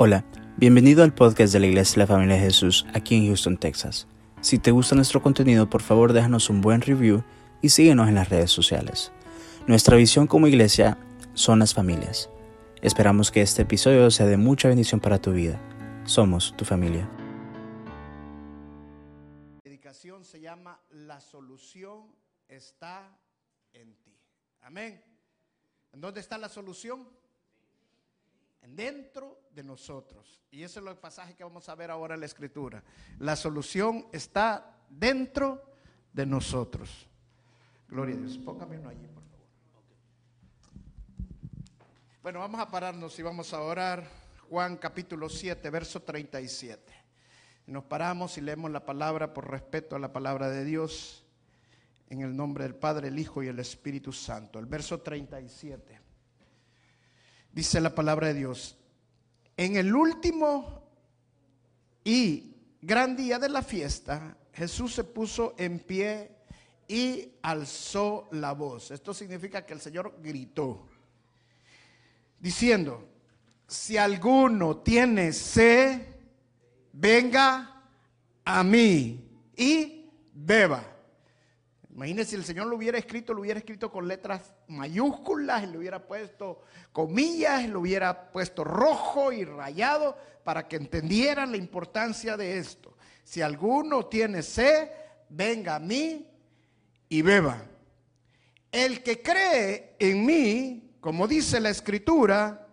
Hola, bienvenido al podcast de la Iglesia de la Familia de Jesús aquí en Houston, Texas. Si te gusta nuestro contenido, por favor déjanos un buen review y síguenos en las redes sociales. Nuestra visión como iglesia son las familias. Esperamos que este episodio sea de mucha bendición para tu vida. Somos tu familia. La se llama La solución está en ti. Amén. ¿En dónde está la solución? Dentro de nosotros. Y ese es el pasaje que vamos a ver ahora en la escritura. La solución está dentro de nosotros. Gloria a Dios. Póngame uno allí, por favor. Bueno, vamos a pararnos y vamos a orar. Juan capítulo 7, verso 37. Nos paramos y leemos la palabra por respeto a la palabra de Dios en el nombre del Padre, el Hijo y el Espíritu Santo. El verso 37 dice la palabra de Dios, en el último y gran día de la fiesta, Jesús se puso en pie y alzó la voz. Esto significa que el Señor gritó, diciendo, si alguno tiene sed, venga a mí y beba. Imagínense si el Señor lo hubiera escrito, lo hubiera escrito con letras mayúsculas, le hubiera puesto comillas, lo hubiera puesto rojo y rayado para que entendieran la importancia de esto. Si alguno tiene sed, venga a mí y beba. El que cree en mí, como dice la escritura,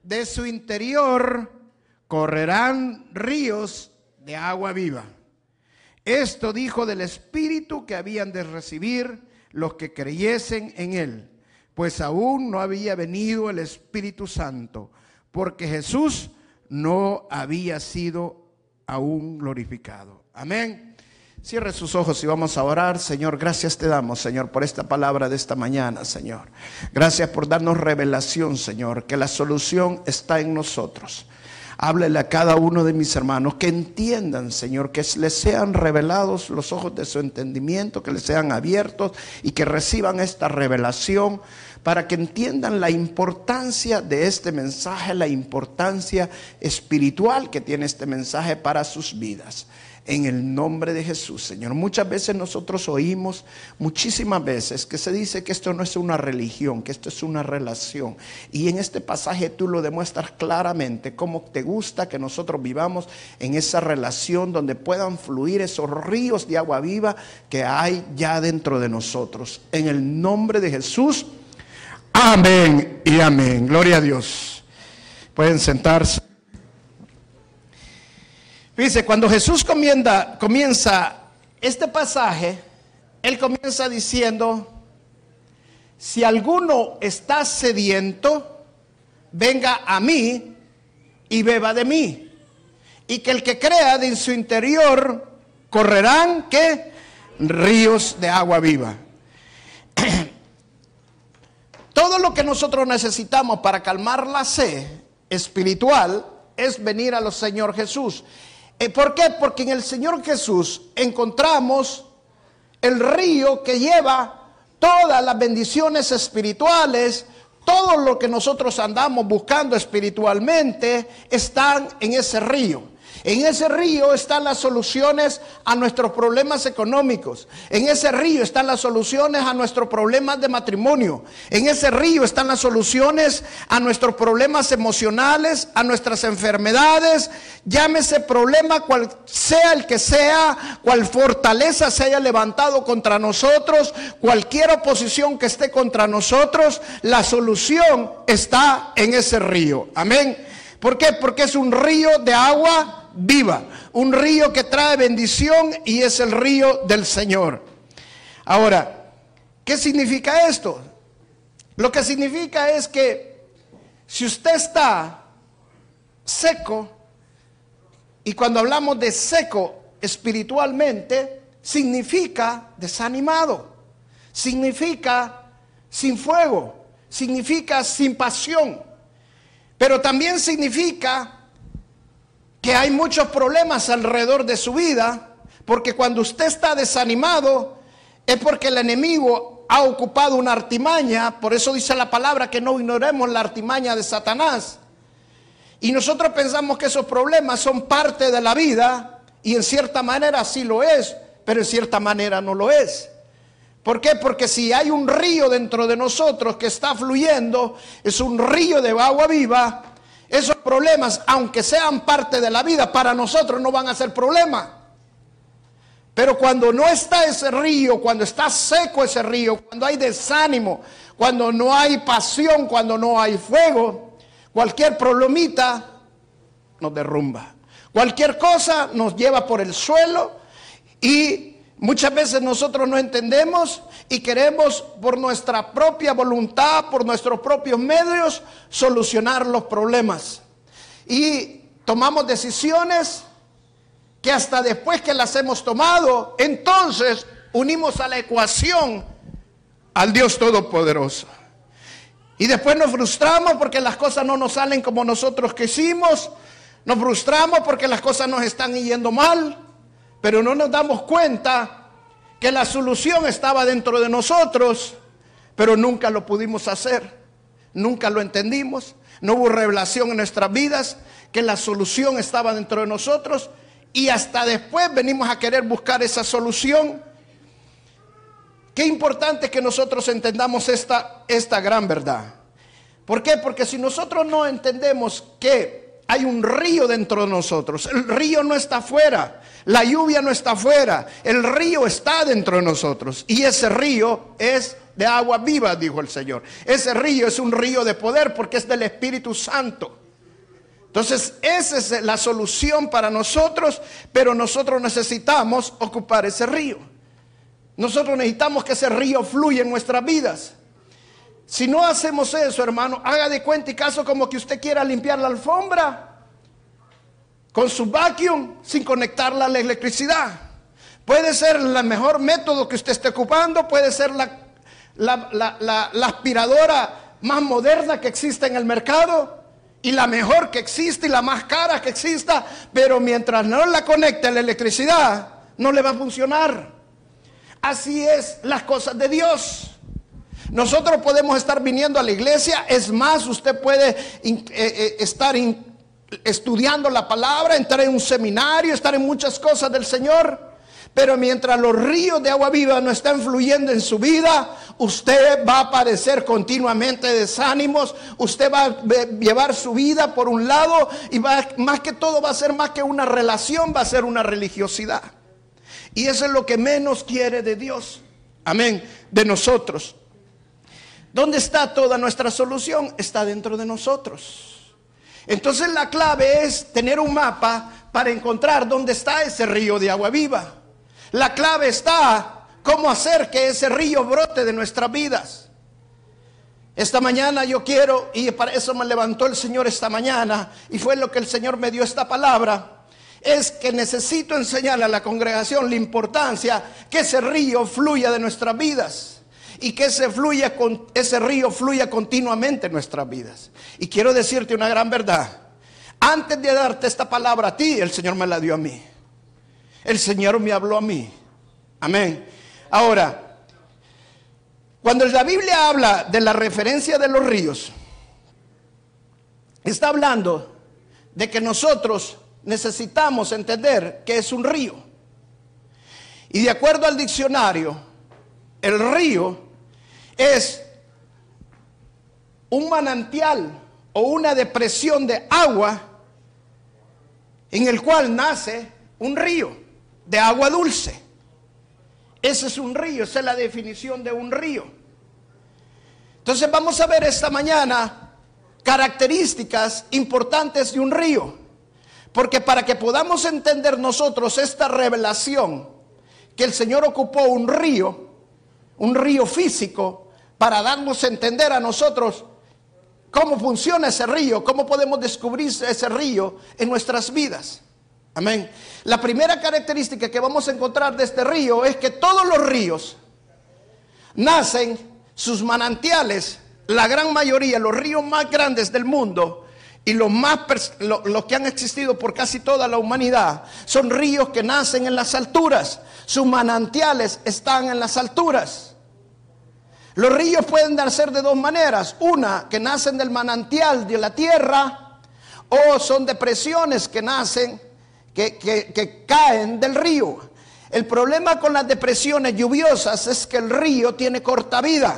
de su interior correrán ríos de agua viva. Esto dijo del Espíritu que habían de recibir los que creyesen en Él, pues aún no había venido el Espíritu Santo, porque Jesús no había sido aún glorificado. Amén. Cierre sus ojos y vamos a orar. Señor, gracias te damos, Señor, por esta palabra de esta mañana, Señor. Gracias por darnos revelación, Señor, que la solución está en nosotros. Háblele a cada uno de mis hermanos que entiendan, Señor, que les sean revelados los ojos de su entendimiento, que les sean abiertos y que reciban esta revelación para que entiendan la importancia de este mensaje, la importancia espiritual que tiene este mensaje para sus vidas en el nombre de Jesús, Señor. Muchas veces nosotros oímos, muchísimas veces, que se dice que esto no es una religión, que esto es una relación. Y en este pasaje tú lo demuestras claramente, cómo te gusta que nosotros vivamos en esa relación donde puedan fluir esos ríos de agua viva que hay ya dentro de nosotros. En el nombre de Jesús. Amén y amén. Gloria a Dios. Pueden sentarse. Dice, cuando Jesús comienza, este pasaje, Él comienza diciendo, si alguno está sediento, venga a mí y beba de mí. Y que el que crea de en su interior correrán que ríos de agua viva. Todo lo que nosotros necesitamos para calmar la sed espiritual es venir a los Señor Jesús. Eh, ¿Por qué? Porque en el Señor Jesús encontramos el río que lleva todas las bendiciones espirituales, todo lo que nosotros andamos buscando espiritualmente, están en ese río. En ese río están las soluciones a nuestros problemas económicos. En ese río están las soluciones a nuestros problemas de matrimonio. En ese río están las soluciones a nuestros problemas emocionales, a nuestras enfermedades. Llámese problema cual sea el que sea, cual fortaleza se haya levantado contra nosotros, cualquier oposición que esté contra nosotros, la solución está en ese río. Amén. ¿Por qué? Porque es un río de agua viva, un río que trae bendición y es el río del Señor. Ahora, ¿qué significa esto? Lo que significa es que si usted está seco, y cuando hablamos de seco espiritualmente, significa desanimado, significa sin fuego, significa sin pasión, pero también significa que hay muchos problemas alrededor de su vida, porque cuando usted está desanimado es porque el enemigo ha ocupado una artimaña, por eso dice la palabra que no ignoremos la artimaña de Satanás. Y nosotros pensamos que esos problemas son parte de la vida y en cierta manera sí lo es, pero en cierta manera no lo es. ¿Por qué? Porque si hay un río dentro de nosotros que está fluyendo, es un río de agua viva, esos problemas, aunque sean parte de la vida, para nosotros no van a ser problemas. Pero cuando no está ese río, cuando está seco ese río, cuando hay desánimo, cuando no hay pasión, cuando no hay fuego, cualquier problemita nos derrumba. Cualquier cosa nos lleva por el suelo y muchas veces nosotros no entendemos y queremos por nuestra propia voluntad, por nuestros propios medios, solucionar los problemas. Y tomamos decisiones que hasta después que las hemos tomado, entonces unimos a la ecuación al Dios Todopoderoso. Y después nos frustramos porque las cosas no nos salen como nosotros quisimos. Nos frustramos porque las cosas nos están yendo mal. Pero no nos damos cuenta que la solución estaba dentro de nosotros, pero nunca lo pudimos hacer. Nunca lo entendimos. No hubo revelación en nuestras vidas que la solución estaba dentro de nosotros y hasta después venimos a querer buscar esa solución. Qué importante que nosotros entendamos esta, esta gran verdad. ¿Por qué? Porque si nosotros no entendemos que hay un río dentro de nosotros, el río no está afuera, la lluvia no está afuera, el río está dentro de nosotros. Y ese río es de agua viva, dijo el Señor. Ese río es un río de poder porque es del Espíritu Santo. Entonces, esa es la solución para nosotros, pero nosotros necesitamos ocupar ese río. Nosotros necesitamos que ese río fluya en nuestras vidas. Si no hacemos eso, hermano, haga de cuenta y caso como que usted quiera limpiar la alfombra con su vacuum sin conectarla a la electricidad. Puede ser el mejor método que usted esté ocupando, puede ser la, la aspiradora más moderna que existe en el mercado, y la mejor que existe y la más cara que exista, pero mientras no la conecte a la electricidad, no le va a funcionar. Así es las cosas de Dios. Nosotros podemos estar viniendo a la iglesia, es más, usted puede eh, eh, estar estudiando la palabra, entrar en un seminario, estar en muchas cosas del Señor. Pero mientras los ríos de agua viva no están fluyendo en su vida, usted va a padecer continuamente desánimos, usted va a llevar su vida por un lado y va, más que todo va a ser más que una relación, va a ser una religiosidad. Y eso es lo que menos quiere de Dios. Amén, de nosotros. ¿Dónde está toda nuestra solución? Está dentro de nosotros. Entonces la clave es tener un mapa para encontrar dónde está ese río de agua viva. La clave está cómo hacer que ese río brote de nuestras vidas. Esta mañana yo quiero, y para eso me levantó el Señor esta mañana, y fue lo que el Señor me dio esta palabra, es que necesito enseñarle a la congregación la importancia que ese río fluya de nuestras vidas y que ese, río fluya continuamente en nuestras vidas. Y quiero decirte una gran verdad. Antes de darte esta palabra a ti, el Señor me la dio a mí. El Señor me habló a mí. Amén. Ahora, cuando la Biblia habla de la referencia de los ríos, está hablando de que nosotros necesitamos entender que es un río. Y de acuerdo al diccionario, el río es un manantial o una depresión de agua en el cual nace un río de agua dulce. Ese es un río, esa es la definición de un río. Entonces vamos a ver esta mañana características importantes de un río. Porque para que podamos entender nosotros esta revelación, que el Señor ocupó un río, un río físico, para darnos a entender a nosotros cómo funciona ese río, cómo podemos descubrir ese río en nuestras vidas. Amén. La primera característica que vamos a encontrar de este río es que todos los ríos nacen, sus manantiales, la gran mayoría, los ríos más grandes del mundo y los más los que han existido por casi toda la humanidad son ríos que nacen en las alturas. Sus manantiales están en las alturas. Los ríos pueden nacer de dos maneras. Una, que nacen del manantial de la tierra o son depresiones que nacen, que, que- que caen del río. El problema con las depresiones lluviosas es que el río tiene corta vida.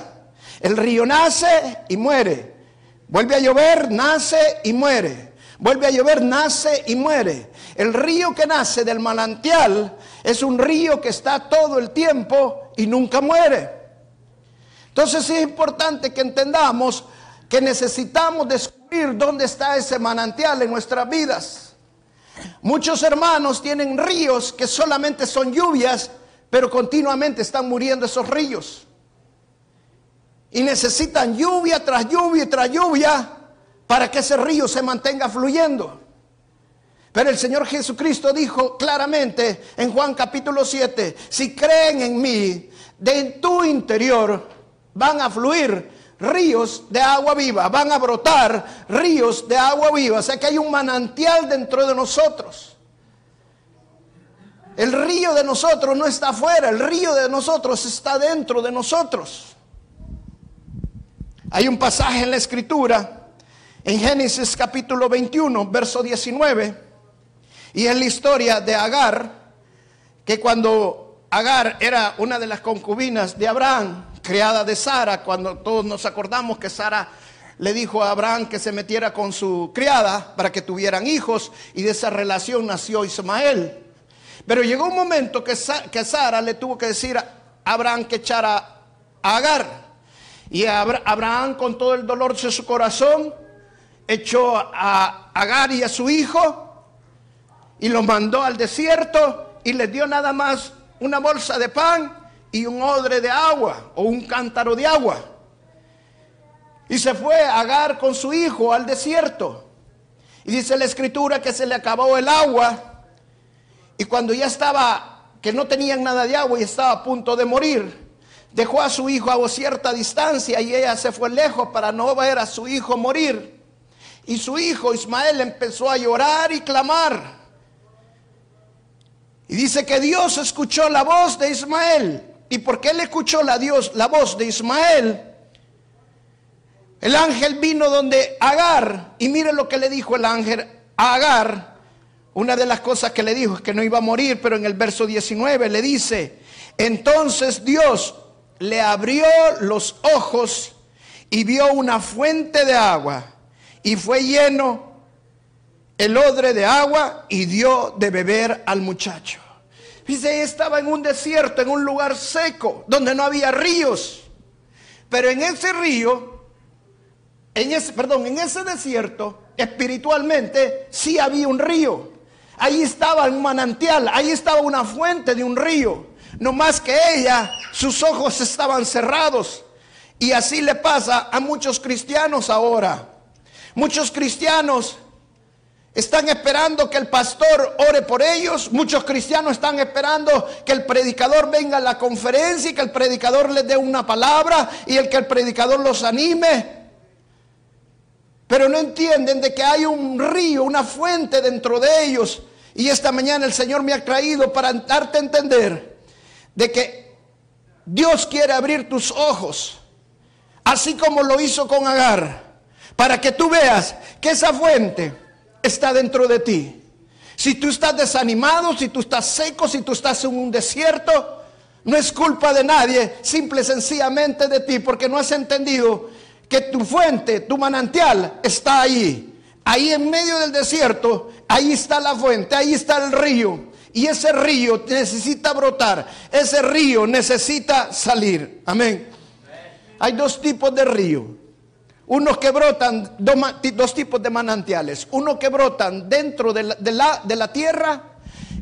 El río nace y muere. Vuelve a llover, nace y muere. Vuelve a llover, nace y muere. El río que nace del manantial es un río que está todo el tiempo y nunca muere. Entonces es importante que entendamos que necesitamos descubrir dónde está ese manantial en nuestras vidas. Muchos hermanos tienen ríos que solamente son lluvias, pero continuamente están muriendo esos ríos. Y necesitan lluvia tras lluvia tras lluvia para que ese río se mantenga fluyendo. Pero el Señor Jesucristo dijo claramente en Juan capítulo 7, si creen en mí, de tu interior van a fluir ríos de agua viva, van a brotar ríos de agua viva. O sea que hay un manantial dentro de nosotros. El río de nosotros no está afuera, el río de nosotros está dentro de nosotros. Hay un pasaje en la escritura, en Génesis capítulo 21, verso 19, y es la historia de Agar, que cuando Agar era una de las concubinas de Abraham, criada de Sara, cuando todos nos acordamos que Sara le dijo a Abraham que se metiera con su criada para que tuvieran hijos, y de esa relación nació Ismael. Pero llegó un momento que, Sa- que Sara le tuvo que decir a Abraham que echara a Agar. Y Abra- Abraham con todo el dolor de su corazón echó a Agar y a su hijo y los mandó al desierto y les dio nada más una bolsa de pan y un odre de agua o un cántaro de agua. Y se fue Agar con su hijo al desierto. Y dice la escritura que se le acabó el agua y cuando ya estaba, que no tenían nada de agua y estaba a punto de morir, dejó a su hijo a cierta distancia y ella se fue lejos para no ver a su hijo morir. Y su hijo Ismael empezó a llorar y clamar. Y dice que Dios escuchó la voz de Ismael. ¿Y porque él escuchó la, Dios, la voz de Ismael? El ángel vino donde Agar, y mire lo que le dijo el ángel a Agar. Una de las cosas que le dijo es que no iba a morir, pero en el verso 19 le dice, entonces Dios le abrió los ojos y vio una fuente de agua y fue lleno el odre de agua y dio de beber al muchacho. Dice, estaba en un desierto, en un lugar seco, donde no había ríos. Pero en ese río, en ese, perdón, en ese desierto, espiritualmente, sí había un río. Ahí estaba un manantial, ahí estaba una fuente de un río. No más que ella, sus ojos estaban cerrados. Y así le pasa a muchos cristianos ahora. Muchos cristianos están esperando que el pastor ore por ellos. Muchos cristianos están esperando que el predicador venga a la conferencia y que el predicador les dé una palabra y el que el predicador los anime. Pero no entienden de que hay un río, una fuente dentro de ellos. Y esta mañana el Señor me ha traído para darte a entender de que Dios quiere abrir tus ojos, así como lo hizo con Agar, para que tú veas que esa fuente está dentro de ti. Si tú estás desanimado, si tú estás seco, si tú estás en un desierto, no es culpa de nadie, simple y sencillamente de ti, porque no has entendido que tu fuente, tu manantial está ahí. Ahí en medio del desierto, ahí está la fuente, ahí está el río. Y ese río necesita brotar, ese río necesita salir. Amén. Hay dos tipos de río. Unos que brotan, dos, tipos de manantiales. Uno que brotan dentro de la, de la- de la tierra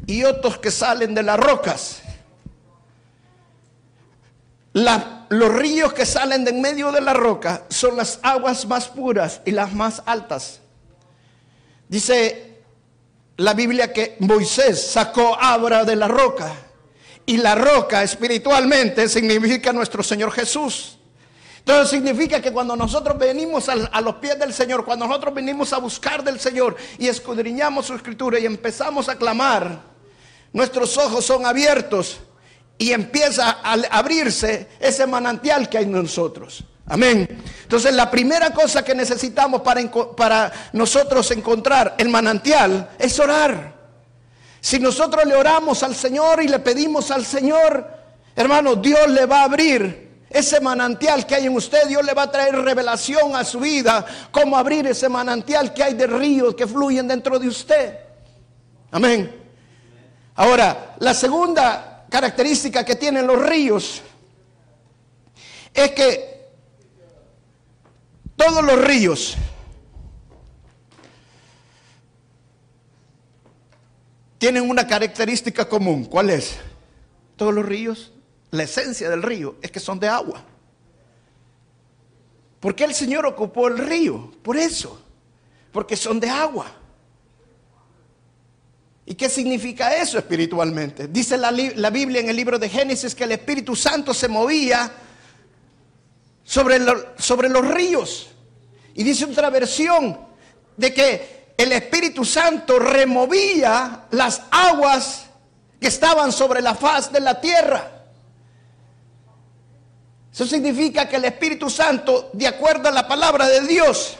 y otros que salen de las rocas. Los ríos que salen de en medio de la roca son las aguas más puras y las más altas. Dice la Biblia que Moisés sacó Abra de la roca. Y la roca espiritualmente significa nuestro Señor Jesús. Entonces significa que cuando nosotros venimos a, los pies del Señor, cuando nosotros venimos a buscar del Señor y escudriñamos su escritura y empezamos a clamar, nuestros ojos son abiertos y empieza a abrirse ese manantial que hay en nosotros. Amén. Entonces la primera cosa que necesitamos para, para nosotros encontrar el manantial es orar. Si nosotros le oramos al Señor y le pedimos al Señor, hermano, Dios le va a abrir ese manantial que hay en usted, Dios le va a traer revelación a su vida, cómo abrir ese manantial que hay de ríos que fluyen dentro de usted. Amén. Ahora, la segunda característica que tienen los ríos es que todos los ríos tienen una característica común. ¿Cuál es? Todos los ríos la esencia del río es que son de agua. ¿Por qué el Señor ocupó el río? Por eso, porque son de agua. ¿Y qué significa eso espiritualmente? Dice la, la, Biblia en el libro de Génesis que el Espíritu Santo se movía sobre, sobre los ríos. Y dice otra versión de que el Espíritu Santo removía las aguas que estaban sobre la faz de la tierra. Eso significa que el Espíritu Santo, de acuerdo a la palabra de Dios,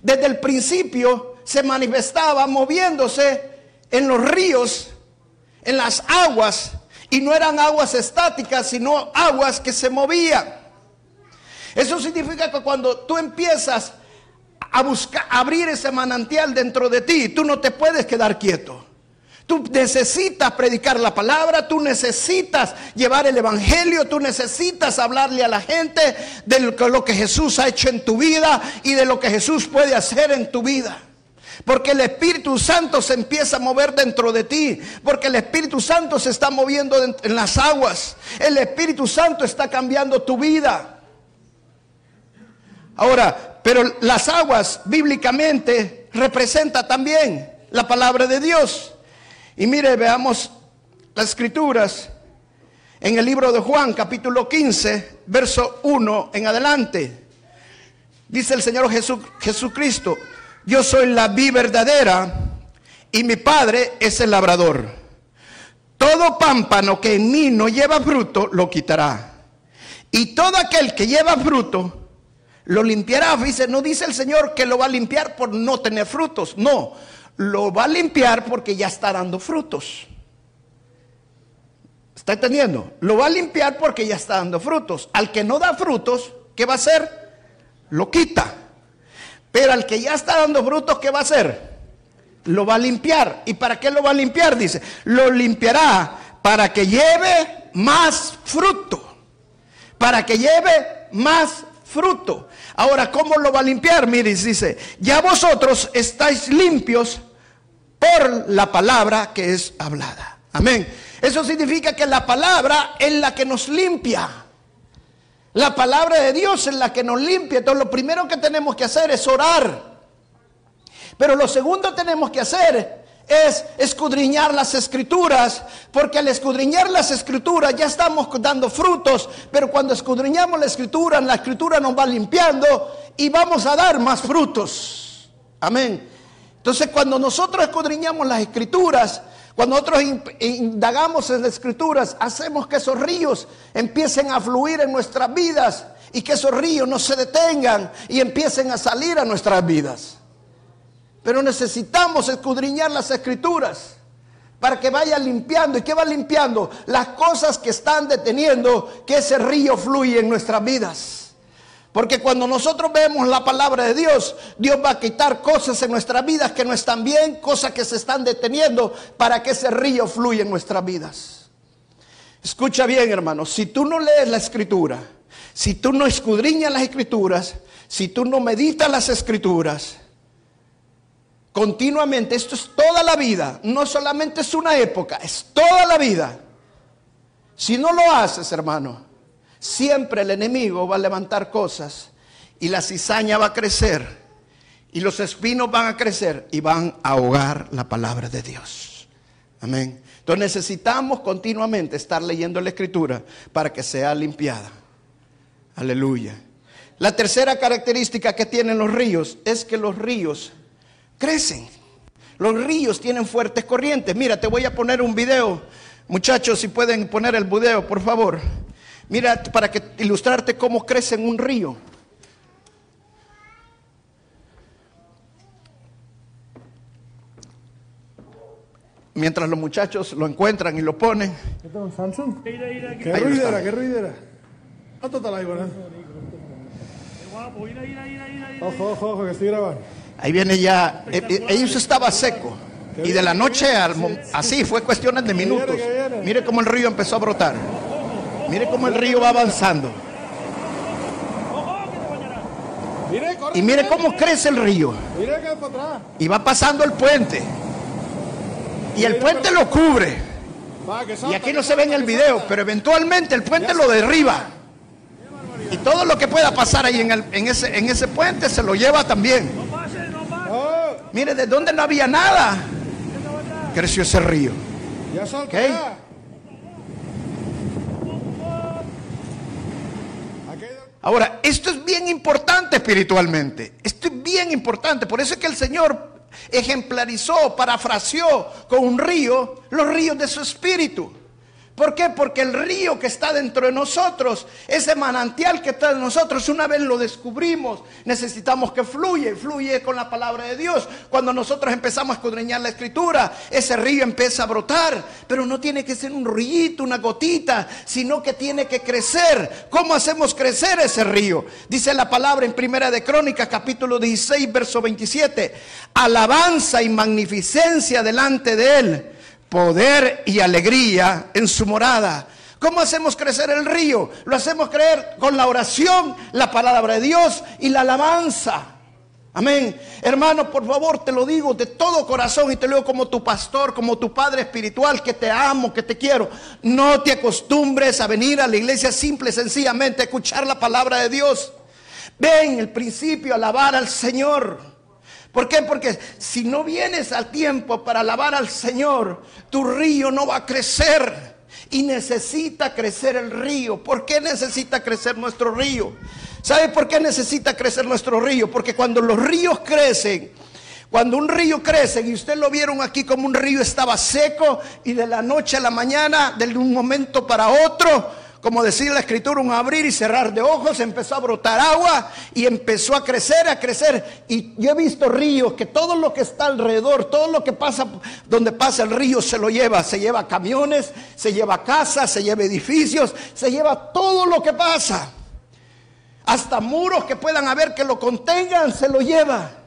desde el principio se manifestaba moviéndose en los ríos, en las aguas, y no eran aguas estáticas, sino aguas que se movían. Eso significa que cuando tú empiezas a buscar abrir ese manantial dentro de ti, tú no te puedes quedar quieto. Tú necesitas predicar la palabra, tú necesitas llevar el evangelio, tú necesitas hablarle a la gente de lo que Jesús ha hecho en tu vida y de lo que Jesús puede hacer en tu vida. Porque el Espíritu Santo se empieza a mover dentro de ti. Porque el Espíritu Santo se está moviendo en las aguas. El Espíritu Santo está cambiando tu vida. Ahora, pero las aguas bíblicamente representa también la palabra de Dios. Y mire, veamos las escrituras en el libro de Juan, capítulo 15, verso 1 en adelante. Dice el Señor Jesucristo, yo soy la vi verdadera y mi Padre es el labrador. Todo pámpano que en mí no lleva fruto, lo quitará. Y todo aquel que lleva fruto, lo limpiará. Dice, no dice el Señor que lo va a limpiar por no tener frutos. No, lo va a limpiar porque ya está dando frutos. ¿Está entendiendo? Lo va a limpiar porque ya está dando frutos. Al que no da frutos, ¿qué va a hacer? Lo quita. Pero al que ya está dando frutos, ¿qué va a hacer? Lo va a limpiar. ¿Y para qué lo va a limpiar? Dice, lo limpiará para que lleve más fruto. Para que lleve más fruto. Ahora, ¿cómo lo va a limpiar? Mire, dice, ya vosotros estáis limpios por la palabra que es hablada. Amén. Eso significa que la palabra es la que nos limpia. La palabra de Dios es la que nos limpia. Entonces lo primero que tenemos que hacer es orar. Pero lo segundo que tenemos que hacer es escudriñar las escrituras, porque al escudriñar las escrituras ya estamos dando frutos, pero cuando escudriñamos la escritura, la escritura nos va limpiando y vamos a dar más frutos. Amén. Entonces cuando nosotros escudriñamos las escrituras, cuando nosotros indagamos en las escrituras, hacemos que esos ríos empiecen a fluir en nuestras vidas y que esos ríos no se detengan y empiecen a salir a nuestras vidas. Pero necesitamos escudriñar las escrituras para que vaya limpiando. ¿Y qué va limpiando? Las cosas que están deteniendo que ese río fluye en nuestras vidas. Porque cuando nosotros vemos la palabra de Dios, Dios va a quitar cosas en nuestras vidas que no están bien, cosas que se están deteniendo para que ese río fluya en nuestras vidas. Escucha bien, hermano, si tú no lees la escritura, si tú no escudriñas las escrituras, si tú no meditas las escrituras, continuamente, esto es toda la vida, no solamente es una época, es toda la vida. Si no lo haces, hermano, siempre el enemigo va a levantar cosas y la cizaña va a crecer y los espinos van a crecer y van a ahogar la palabra de Dios. Amén. Entonces necesitamos continuamente estar leyendo la escritura para que sea limpiada. Aleluya. La tercera característica que tienen los ríos es que los ríos crecen. Los ríos tienen fuertes corrientes. Mira, te voy a poner un video. Muchachos, si pueden poner el video, por favor. Mira, para que, ilustrarte cómo crece en un río. Mientras los muchachos lo encuentran y lo ponen. ¿Este es Samsung? ¿Qué ruidera? ¿Qué ruidera? ¿Cuánto ah, está la ¿eh? Ojo, ojo, ojo, que estoy grabando. Ahí viene ya, eh, eh, ellos estaba seco. Y de la noche al así fue cuestiones de minutos. Mire cómo el río empezó a brotar. Mire cómo el río va avanzando. Y mire cómo crece el río. Y va pasando el puente. Y el puente lo cubre. Y aquí no se ve en el video, pero eventualmente el puente lo derriba. Y todo lo que pueda pasar ahí en, el- en ese, en ese puente se lo lleva también. Mire, de donde no había nada, creció ese río. ya salta. Ok. ya. Aquí hay- Ahora, esto es bien importante espiritualmente. Esto es bien importante. Por eso es que el Señor ejemplarizó, parafraseó con un río los ríos de su espíritu. ¿Por qué? Porque el río que está dentro de nosotros, ese manantial que está en nosotros, una vez lo descubrimos, necesitamos que fluye, fluye con la palabra de Dios. Cuando nosotros empezamos a escudriñar la escritura, ese río empieza a brotar, pero no tiene que ser un rillito, una gotita, sino que tiene que crecer. ¿Cómo hacemos crecer ese río? Dice la palabra en Primera de Crónicas, capítulo 16, verso 27. Alabanza y magnificencia delante de él poder y alegría en su morada. ¿Cómo hacemos crecer el río? Lo hacemos creer con la oración, la palabra de Dios y la alabanza. Amén. Hermano, por favor, te lo digo de todo corazón y te lo digo como tu pastor, como tu padre espiritual, que te amo, que te quiero. No te acostumbres a venir a la iglesia simple sencillamente a escuchar la palabra de Dios. Ven el principio a alabar al Señor. ¿Por qué? Porque si no vienes al tiempo para alabar al Señor, tu río no va a crecer. Y necesita crecer el río. ¿Por qué necesita crecer nuestro río? ¿Sabe por qué necesita crecer nuestro río? Porque cuando los ríos crecen, cuando un río crece, y ustedes lo vieron aquí como un río estaba seco y de la noche a la mañana, de un momento para otro, como decía la escritura, un abrir y cerrar de ojos, empezó a brotar agua y empezó a crecer, a crecer. Y yo he visto ríos que todo lo que está alrededor, todo lo que pasa, donde pasa el río se lo lleva. Se lleva camiones, se lleva casas, se lleva edificios, se lleva todo lo que pasa. Hasta muros que puedan haber que lo contengan, se lo lleva.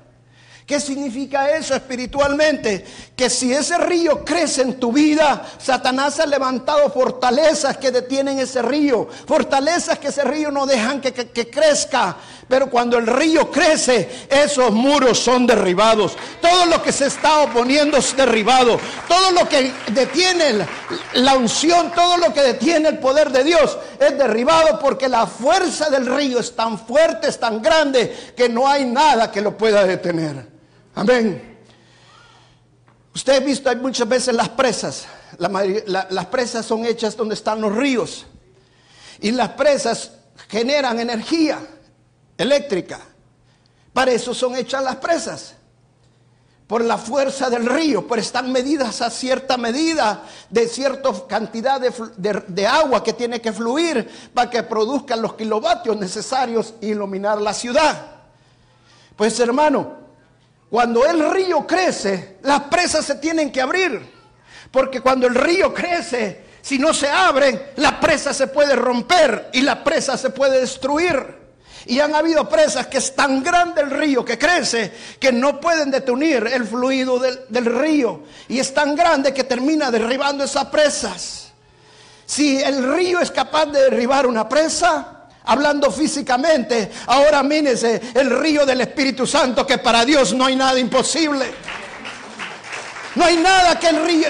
¿Qué significa eso espiritualmente? Que si ese río crece en tu vida, Satanás ha levantado fortalezas que detienen ese río, fortalezas que ese río no dejan que, crezca. Pero cuando el río crece, esos muros son derribados. Todo lo que se está oponiendo es derribado. Todo lo que detiene la unción, todo lo que detiene el poder de Dios es derribado porque la fuerza del río es tan fuerte, es tan grande, que no hay nada que lo pueda detener. Amén. Usted ha visto, hay muchas veces las presas. Las presas son hechas donde están los ríos. Y las presas generan energía eléctrica. Para eso son hechas las presas. Por la fuerza del río, pero están medidas a cierta medida de cierta cantidad de, de- agua que tiene que fluir para que produzcan los kilovatios necesarios e iluminar la ciudad. Pues hermano, cuando el río crece, las presas se tienen que abrir. Porque cuando el río crece, si no se abren, la presa se puede romper y la presa se puede destruir. Y han habido presas que es tan grande el río que crece que no pueden detener el fluido del, del río. Y es tan grande que termina derribando esas presas. Si el río es capaz de derribar una presa, hablando físicamente, ahora mírese el río del Espíritu Santo, que para Dios no hay nada imposible. No hay nada que el río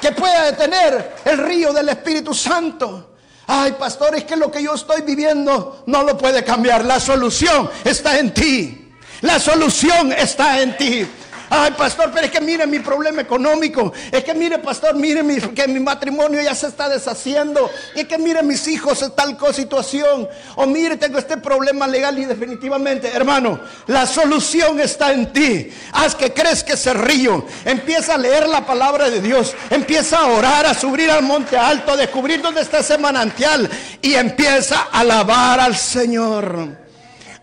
que pueda detener el río del Espíritu Santo. Ay, pastor, es que lo que yo estoy viviendo no lo puede cambiar. La solución está en ti. La solución está en ti. Ay, pastor, pero es que mire mi problema económico. Es que mire, pastor, mire mi- que mi matrimonio ya se está deshaciendo. Es que mire mis hijos en tal situación. O mire, tengo este problema legal y definitivamente, hermano, la solución está en ti. Haz que crezca ese río. Empieza a leer la palabra de Dios. Empieza a orar, a subir al monte alto, a descubrir dónde está ese manantial. Y empieza a alabar al Señor.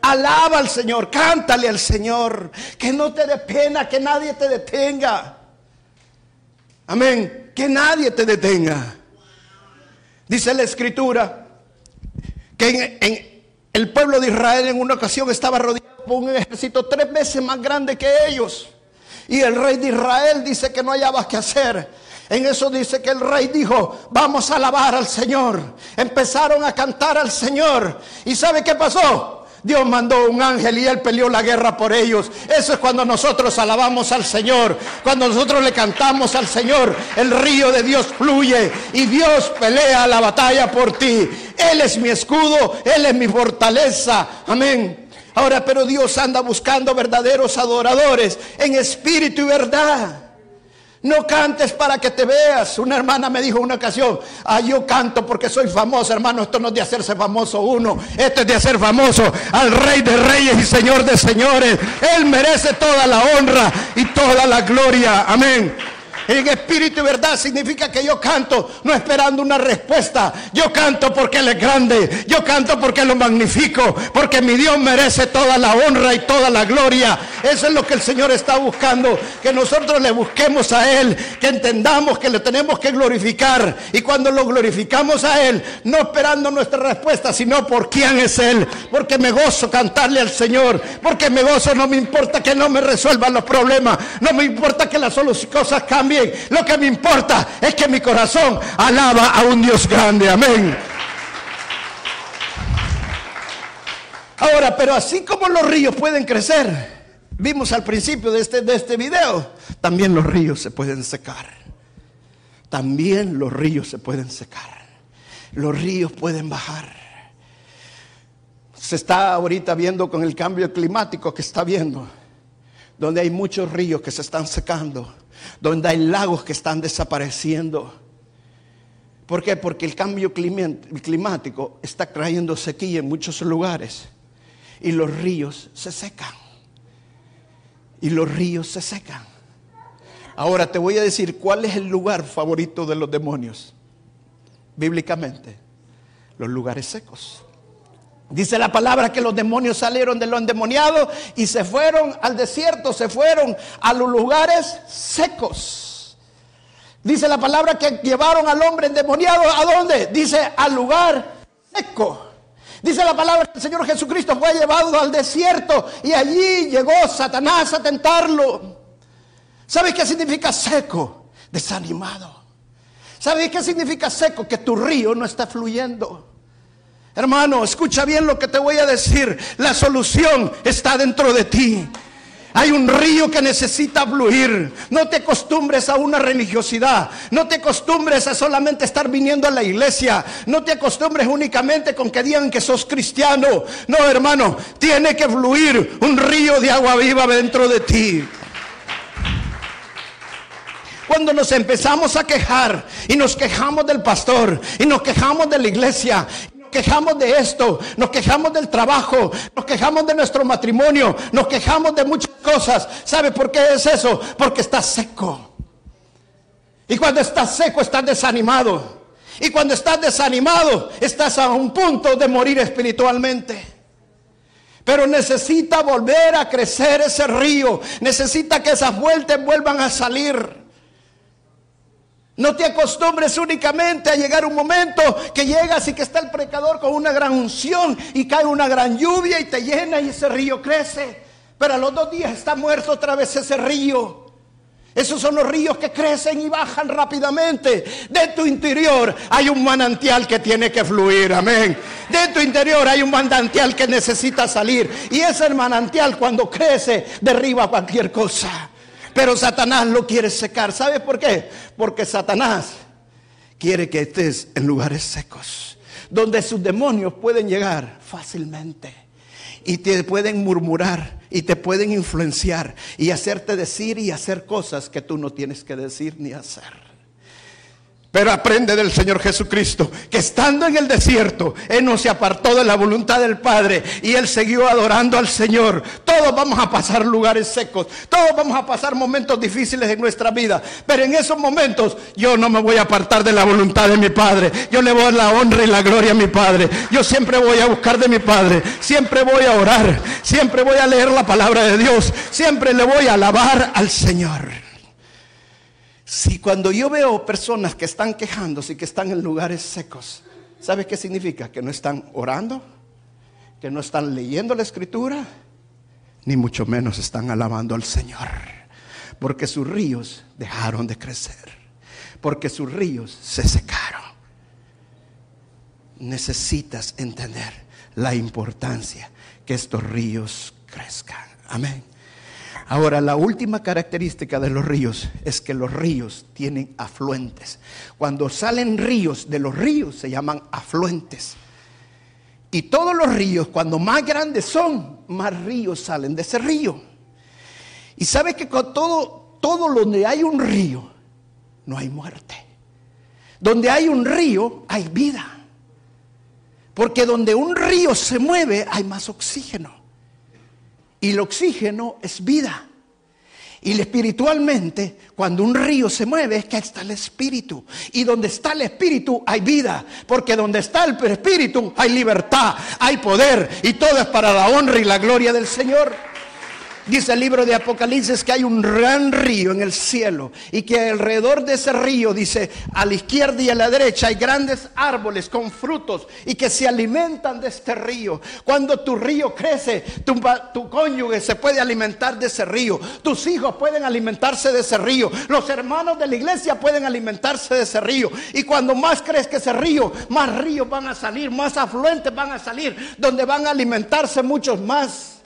Alaba al Señor, cántale al Señor, que no te dé pena, que nadie te detenga. Amén. Que nadie te detenga. Dice la escritura que el pueblo de Israel en una ocasión estaba rodeado por un ejército tres veces más grande que ellos. Y el rey de Israel dice que no hallaba qué hacer. En eso dice que el rey dijo, vamos a alabar al Señor. Empezaron a cantar al Señor. ¿Y sabe qué pasó? Dios mandó un ángel y él peleó la guerra por ellos. Eso es cuando nosotros alabamos al Señor. Cuando nosotros le cantamos al Señor, el río de Dios fluye y Dios pelea la batalla por ti. Él es mi escudo, Él es mi fortaleza. Amén. Ahora, pero Dios anda buscando verdaderos adoradores en espíritu y verdad. No cantes para que te veas. Una hermana me dijo una ocasión, ah, yo canto porque soy famoso, hermano. Esto no es de hacerse famoso uno, esto es de hacer famoso al Rey de Reyes y Señor de Señores. Él merece toda la honra y toda la gloria. Amén. En espíritu y verdad significa que yo canto no esperando una respuesta. Yo canto porque Él es grande. Yo canto porque lo magnifico. Porque mi Dios merece toda la honra y toda la gloria. Eso es lo que el Señor está buscando. Que nosotros le busquemos a Él. Que entendamos que le tenemos que glorificar. Y cuando lo glorificamos a Él, no esperando nuestra respuesta, sino por quién es Él. Porque me gozo cantarle al Señor. Porque me gozo, no me importa que no me resuelvan los problemas. No me importa que las cosas cambien. Lo que me importa es que mi corazón alaba a un Dios grande. Amén. Ahora, pero así como los ríos pueden crecer, vimos al principio de este, de este video, también los ríos se pueden secar. También los ríos se pueden secar. Los ríos pueden bajar. Se está ahorita viendo con el cambio climático que está viendo, donde hay muchos ríos que se están secando, donde hay lagos que están desapareciendo. ¿Por qué? Porque el cambio climático está trayendo sequía en muchos lugares y los ríos se secan. Y los ríos se secan. Ahora te voy a decir cuál es el lugar favorito de los demonios, bíblicamente. Los lugares secos. Dice la palabra que los demonios salieron de lo endemoniado y se fueron al desierto, se fueron a los lugares secos. Dice la palabra que llevaron al hombre endemoniado a dónde? Dice al lugar seco. Dice la palabra que el Señor Jesucristo fue llevado al desierto y allí llegó Satanás a tentarlo. ¿Sabes qué significa seco? Desanimado. ¿Sabes qué significa seco? Que tu río no está fluyendo. Hermano, escucha bien lo que te voy a decir. La solución está dentro de ti. Hay un río que necesita fluir. No te acostumbres a una religiosidad. No te acostumbres a solamente estar viniendo a la iglesia. No te acostumbres únicamente con que digan que sos cristiano. No, hermano, tiene que fluir un río de agua viva dentro de ti. Cuando nos empezamos a quejar y nos quejamos del pastor y nos quejamos de la iglesia quejamos de esto, nos quejamos del trabajo, nos quejamos de nuestro matrimonio, nos quejamos de muchas cosas. ¿Sabe por qué es eso? Porque está seco. Y cuando estás seco, estás desanimado. Y cuando estás desanimado, estás a un punto de morir espiritualmente. Pero necesita volver a crecer ese río. Necesita que esas vueltas vuelvan a salir. No te acostumbres únicamente a llegar un momento que llegas y que está el pecador con una gran unción y cae una gran lluvia y te llena y ese río crece. Pero a los dos días está muerto otra vez ese río. Esos son los ríos que crecen y bajan rápidamente. De tu interior hay un manantial que tiene que fluir, amén. De tu interior hay un manantial que necesita salir. Y ese manantial cuando crece derriba cualquier cosa. Pero Satanás lo quiere secar. ¿Sabes por qué? Porque Satanás quiere que estés en lugares secos, donde sus demonios pueden llegar fácilmente y te pueden murmurar y te pueden influenciar y hacerte decir y hacer cosas que tú no tienes que decir ni hacer. Pero aprende del Señor Jesucristo que estando en el desierto, Él no se apartó de la voluntad del Padre y Él siguió adorando al Señor. Todos vamos a pasar lugares secos, todos vamos a pasar momentos difíciles en nuestra vida. Pero en esos momentos yo no me voy a apartar de la voluntad de mi Padre. Yo le voy a la honra y la gloria a mi Padre. Yo siempre voy a buscar de mi Padre. Siempre voy a orar. Siempre voy a leer la palabra de Dios. Siempre le voy a alabar al Señor. Si cuando yo veo personas que están quejándose y que están en lugares secos, ¿sabe qué significa? Que no están orando, que no están leyendo la escritura, ni mucho menos están alabando al Señor. Porque sus ríos dejaron de crecer, porque sus ríos se secaron. Necesitas entender la importancia que estos ríos crezcan. Amén. Ahora, la última característica de los ríos es que los ríos tienen afluentes. Cuando salen ríos de los ríos se llaman afluentes. Y todos los ríos, cuando más grandes son, más ríos salen de ese río. Y sabe que todo donde hay un río, no hay muerte. Donde hay un río, hay vida. Porque donde un río se mueve, hay más oxígeno. Y el oxígeno es vida. Y espiritualmente, cuando un río se mueve, es que ahí está el espíritu. Y donde está el espíritu hay vida. Porque donde está el espíritu hay libertad, hay poder. Y todo es para la honra y la gloria del Señor. Dice el libro de Apocalipsis que hay un gran río en el cielo y que alrededor de ese río, dice, a la izquierda y a la derecha hay grandes árboles con frutos y que se alimentan de este río. Cuando tu río crece, tu, tu cónyuge se puede alimentar de ese río, tus hijos pueden alimentarse de ese río, los hermanos de la iglesia pueden alimentarse de ese río. Y cuando más crezca ese río, más ríos van a salir, más afluentes van a salir, donde van a alimentarse muchos más.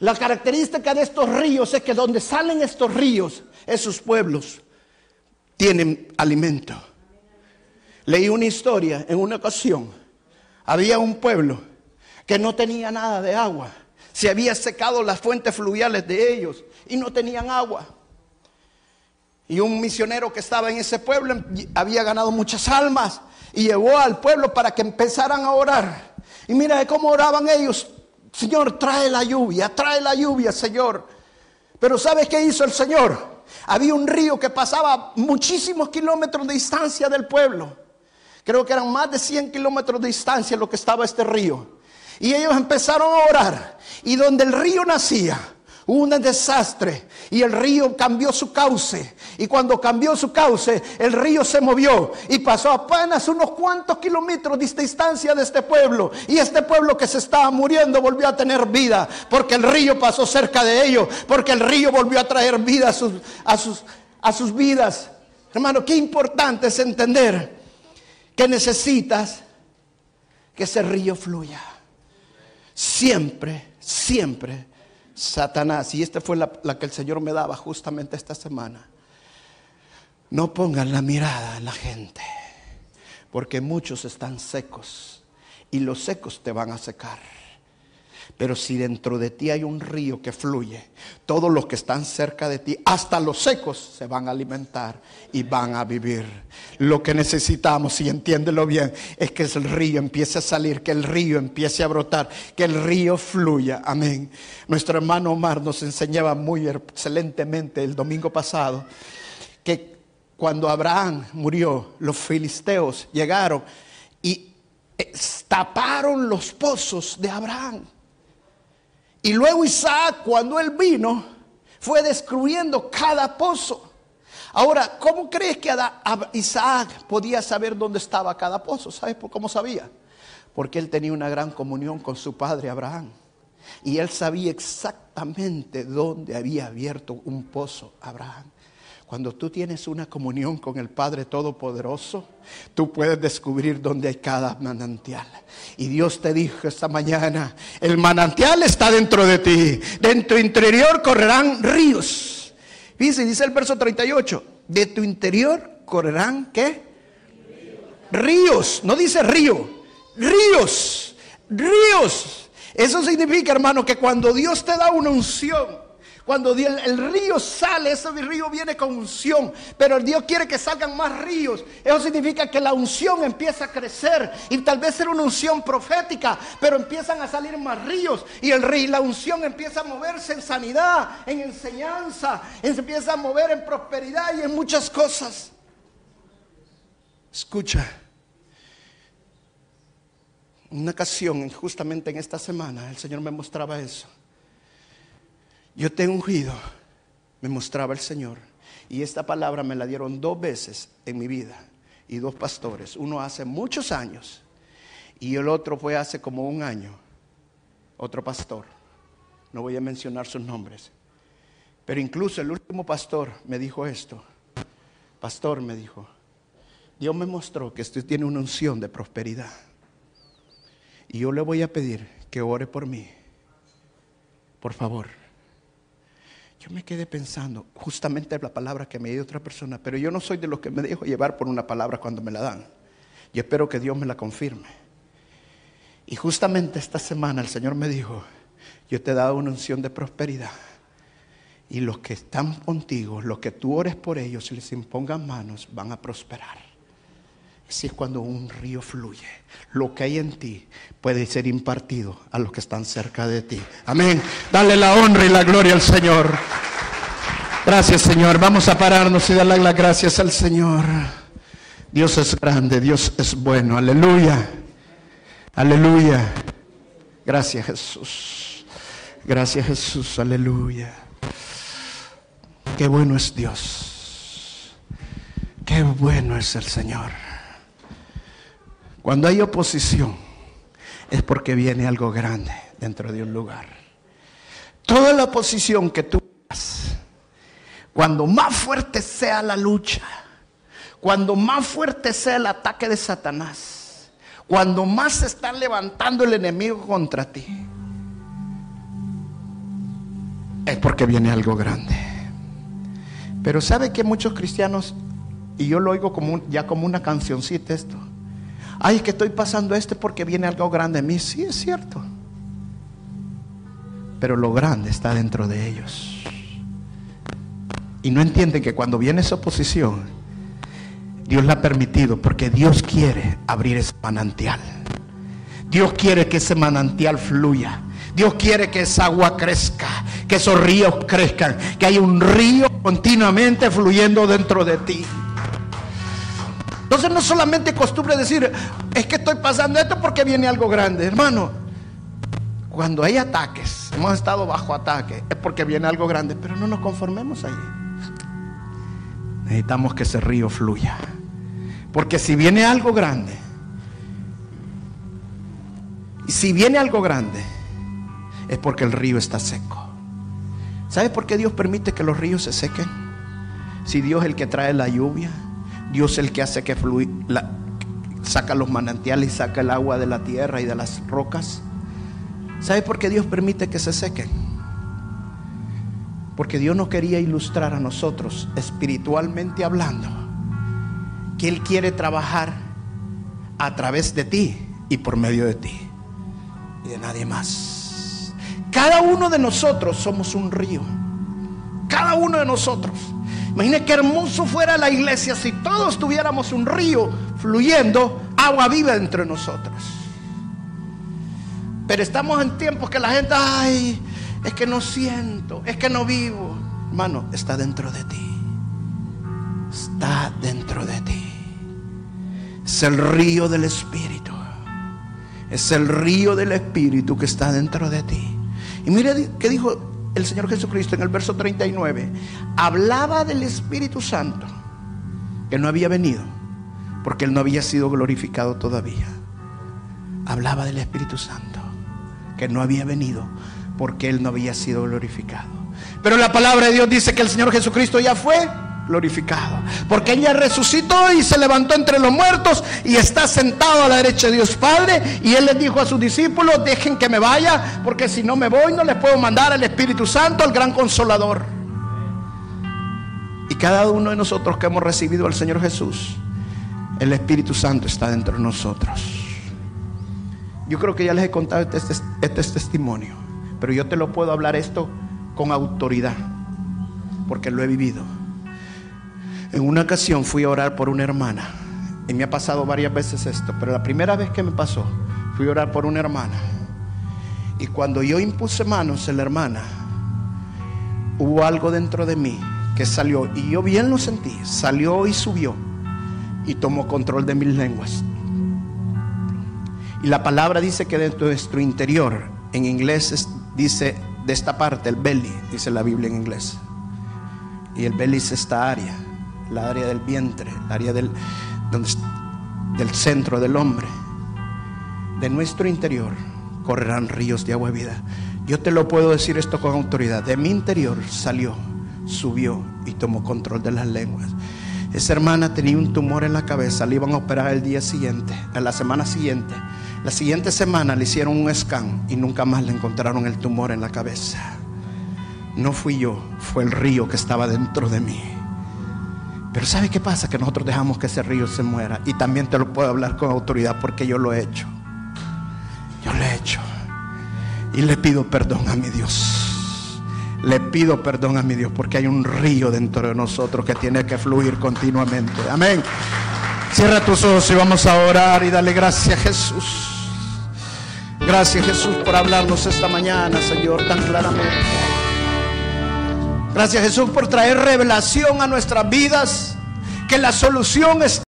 La característica de estos ríos es que donde salen estos ríos, esos pueblos tienen alimento. Leí una historia en una ocasión. Había un pueblo que no tenía nada de agua. Se había secado las fuentes fluviales de ellos y no tenían agua. Y un misionero que estaba en ese pueblo había ganado muchas almas y llevó al pueblo para que empezaran a orar. Y mira cómo oraban ellos Señor, trae la lluvia, trae la lluvia, Señor. Pero ¿sabes qué hizo el Señor? Había un río que pasaba muchísimos kilómetros de distancia del pueblo. Creo que eran más de 100 kilómetros de distancia lo que estaba este río. Y ellos empezaron a orar. Y donde el río nacía, un desastre y el río cambió su cauce. Y cuando cambió su cauce, el río se movió y pasó apenas unos cuantos kilómetros de distancia de este pueblo. Y este pueblo que se estaba muriendo volvió a tener vida porque el río pasó cerca de ellos, porque el río volvió a traer vida a sus, a sus, a sus vidas. Hermano, qué importante es entender que necesitas que ese río fluya. Siempre, siempre Satanás, y esta fue la, que el Señor me daba justamente esta semana, no pongan la mirada en la gente, porque muchos están secos y los secos te van a secar. Pero si dentro de ti hay un río que fluye, todos los que están cerca de ti, hasta los secos, se van a alimentar y van a vivir. Lo que necesitamos, y entiéndelo bien, es que el río empiece a salir, que el río empiece a brotar, que el río fluya. Amén. Nuestro hermano Omar nos enseñaba muy excelentemente el domingo pasado que cuando Abraham murió, los filisteos llegaron y eh, taparon los pozos de Abraham. Y luego Isaac, cuando él vino, fue destruyendo cada pozo. Ahora, ¿cómo crees que Isaac podía saber dónde estaba cada pozo? ¿Sabes cómo sabía? Porque él tenía una gran comunión con su padre Abraham. Y él sabía exactamente dónde había abierto un pozo Abraham. Cuando tú tienes una comunión con el Padre Todopoderoso, tú puedes descubrir dónde hay cada manantial. Y Dios te dijo esta mañana, el manantial está dentro de ti, de tu interior correrán ríos. Dice, dice el verso 38, de tu interior correrán qué? Ríos, no dice río, ríos, ríos. Eso significa, hermano, que cuando Dios te da una unción, cuando el, río sale, ese río viene con unción. Pero Dios quiere que salgan más ríos. Eso significa que la unción empieza a crecer. Y tal vez ser una unción profética. Pero empiezan a salir más ríos. Y el río, la unción empieza a moverse en sanidad, en enseñanza. Se empieza a mover en prosperidad y en muchas cosas. Escucha. Una ocasión, justamente en esta semana, el Señor me mostraba eso. Yo te ungido, me mostraba el Señor. Y esta palabra me la dieron dos veces en mi vida y dos pastores. Uno hace muchos años y el otro fue hace como un año. Otro pastor. No voy a mencionar sus nombres. Pero incluso el último pastor me dijo esto. Pastor me dijo, Dios me mostró que usted tiene una unción de prosperidad. Y yo le voy a pedir que ore por mí. Por favor. Yo me quedé pensando, justamente la palabra que me dio otra persona, pero yo no soy de los que me dejo llevar por una palabra cuando me la dan. Yo espero que Dios me la confirme. Y justamente esta semana el Señor me dijo, yo te he dado una unción de prosperidad. Y los que están contigo, los que tú ores por ellos y les impongan manos, van a prosperar. Así es cuando un río fluye. Lo que hay en ti puede ser impartido a los que están cerca de ti. Amén. Dale la honra y la gloria al Señor. Gracias Señor. Vamos a pararnos y darle las gracias al Señor. Dios es grande, Dios es bueno. Aleluya. Aleluya. Gracias Jesús. Gracias Jesús. Aleluya. Qué bueno es Dios. Qué bueno es el Señor. Cuando hay oposición es porque viene algo grande dentro de un lugar. Toda la oposición que tú das, cuando más fuerte sea la lucha, cuando más fuerte sea el ataque de Satanás, cuando más se está levantando el enemigo contra ti, es porque viene algo grande. Pero sabe que muchos cristianos, y yo lo oigo ya como una cancioncita esto, ay, es que estoy pasando este porque viene algo grande en mí. Sí, es cierto. Pero lo grande está dentro de ellos. Y no entienden que cuando viene esa oposición, Dios la ha permitido porque Dios quiere abrir ese manantial. Dios quiere que ese manantial fluya. Dios quiere que esa agua crezca, que esos ríos crezcan, que haya un río continuamente fluyendo dentro de ti. Entonces no solamente costumbre decir, es que estoy pasando esto porque viene algo grande, hermano. Cuando hay ataques, hemos estado bajo ataque, es porque viene algo grande, pero no nos conformemos ahí. Necesitamos que ese río fluya. Porque si viene algo grande, y si viene algo grande, es porque el río está seco. ¿Sabe por qué Dios permite que los ríos se sequen? Si Dios es el que trae la lluvia, Dios el que hace que fluya, saca los manantiales saca el agua de la tierra y de las rocas. ¿Sabe por qué Dios permite que se sequen? Porque Dios no quería ilustrar a nosotros, espiritualmente hablando, que Él quiere trabajar a través de ti y por medio de ti y de nadie más. Cada uno de nosotros somos un río. Cada uno de nosotros. Imagine qué hermoso fuera la iglesia si todos tuviéramos un río fluyendo, agua viva entre nosotros. Pero estamos en tiempos que la gente, ay, es que no siento, es que no vivo. Hermano, está dentro de ti. Está dentro de ti. Es el río del Espíritu. Es el río del Espíritu que está dentro de ti. Y mire qué dijo el Señor Jesucristo en el verso 39. Hablaba del Espíritu Santo que no había venido porque Él no había sido glorificado todavía. Hablaba del Espíritu Santo que no había venido porque Él no había sido glorificado. Pero la palabra de Dios dice que el Señor Jesucristo ya fue glorificado. Porque ella resucitó y se levantó entre los muertos y está sentado a la derecha de Dios Padre. Y él les dijo a sus discípulos, dejen que me vaya, porque si no me voy no les puedo mandar al Espíritu Santo, al gran consolador. Y cada uno de nosotros que hemos recibido al Señor Jesús, el Espíritu Santo está dentro de nosotros. Yo creo que ya les he contado este, este, este testimonio, pero yo te lo puedo hablar esto con autoridad, porque lo he vivido. En una ocasión fui a orar por una hermana. Y me ha pasado varias veces esto. Pero la primera vez que me pasó, fui a orar por una hermana. Y cuando yo impuse manos en la hermana, hubo algo dentro de mí que salió. Y yo bien lo sentí. Salió y subió. Y tomó control de mis lenguas. Y la palabra dice que dentro de nuestro interior, en inglés dice de esta parte, el belly, dice la Biblia en inglés Y el belis es esta área, la área del vientre, la área del, donde, del centro del hombre. De nuestro interior correrán ríos de agua vida. Yo te lo puedo decir esto con autoridad. De mi interior salió, subió y tomó control de las lenguas. Esa hermana tenía un tumor en la cabeza, le iban a operar el día siguiente, en la semana siguiente. La siguiente semana le hicieron un scan y nunca más le encontraron el tumor en la cabeza. No fui yo, fue el río que estaba dentro de mí. Pero ¿sabe qué pasa? Que nosotros dejamos que ese río se muera. Y también te lo puedo hablar con autoridad porque yo lo he hecho. Yo lo he hecho. Y le pido perdón a mi Dios. Le pido perdón a mi Dios porque hay un río dentro de nosotros que tiene que fluir continuamente. Amén. Cierra tus ojos y vamos a orar y dale gracias a Jesús. Gracias Jesús por hablarnos esta mañana, Señor, tan claramente. Gracias Jesús por traer revelación a nuestras vidas, que la solución está